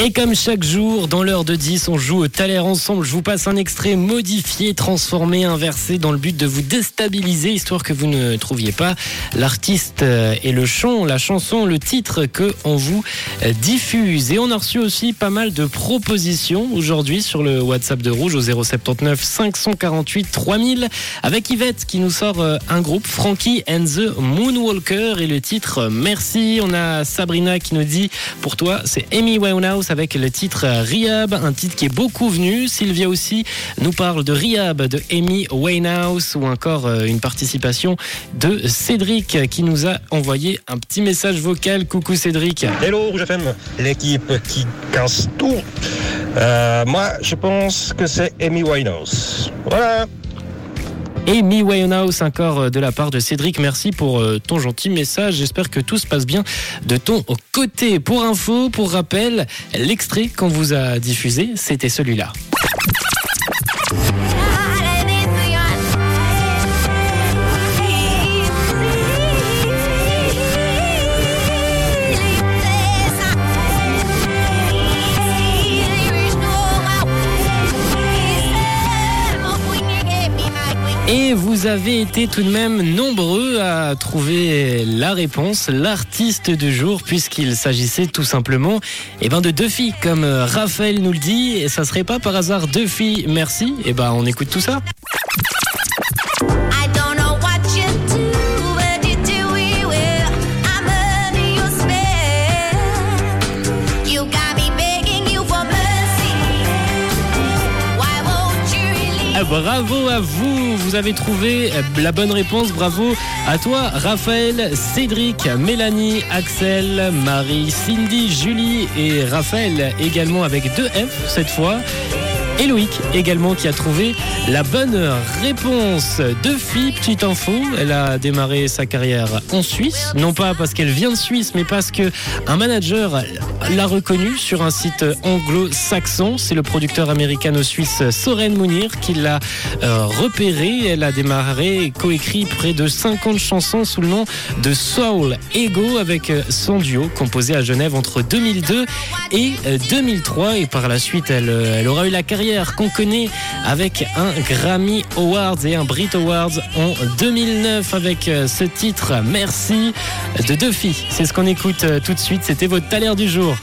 Et comme chaque jour, dans l'heure de 10, on joue au Thaler ensemble. Je vous passe un extrait modifié, transformé, inversé dans le but de vous déstabiliser, histoire que vous ne trouviez pas l'artiste euh, et le chant, la chanson, le titre que on vous euh, diffuse. Et on a reçu aussi pas mal de propositions aujourd'hui sur le WhatsApp de Rouge au 079 548 3000 avec Yvette qui nous sort euh, un groupe Frankie and the Moonwalker et le titre Merci. On a Sabrina qui nous dit pour toi c'est Amy Winehouse avec le titre Riab, un titre qui est beaucoup venu. Sylvia aussi nous parle de Riab de Amy Winehouse ou encore euh, une participation de Cédric qui nous a envoyé un petit message vocal. Coucou Cédric. Hello Rouge FM, l'équipe qui casse tout. Euh, moi, je pense que c'est Amy Winehouse. Voilà. Amy Winehouse encore euh, de la part de Cédric. Merci pour euh, ton gentil message. J'espère que tout se passe bien de ton côté. Pour info, pour rappel, l'extrait qu'on vous a diffusé, c'était celui-là. Et vous avez été tout de même nombreux à trouver la réponse, l'artiste du jour, puisqu'il s'agissait tout simplement eh ben, de deux filles, comme Raphaël nous le dit. Et ça serait pas par hasard deux filles, merci. Eh ben on écoute tout ça. Bravo à vous, vous avez trouvé la bonne réponse. Bravo à toi, Raphaël, Cédric, Mélanie, Axel, Marie, Cindy, Julie et Raphaël également avec deux F cette fois. Et également qui a trouvé la bonne réponse. Deux filles, petite info, elle a démarré sa carrière en Suisse, non pas parce qu'elle vient de Suisse, mais parce que un manager l'a reconnue sur un site anglo-saxon. C'est le producteur américano-suisse Soren Mounir qui l'a euh, repéré. Elle a démarré et coécrit près de 50 chansons sous le nom de Soul Ego avec son duo composé à Genève entre 2002 et 2003. Et par la suite, elle aura eu la carrière qu'on connaît avec un Grammy Awards et un Brit Awards en 2009 avec euh, ce titre Merci de deux filles. C'est ce qu'on écoute euh, tout de suite. C'était votre taler du jour.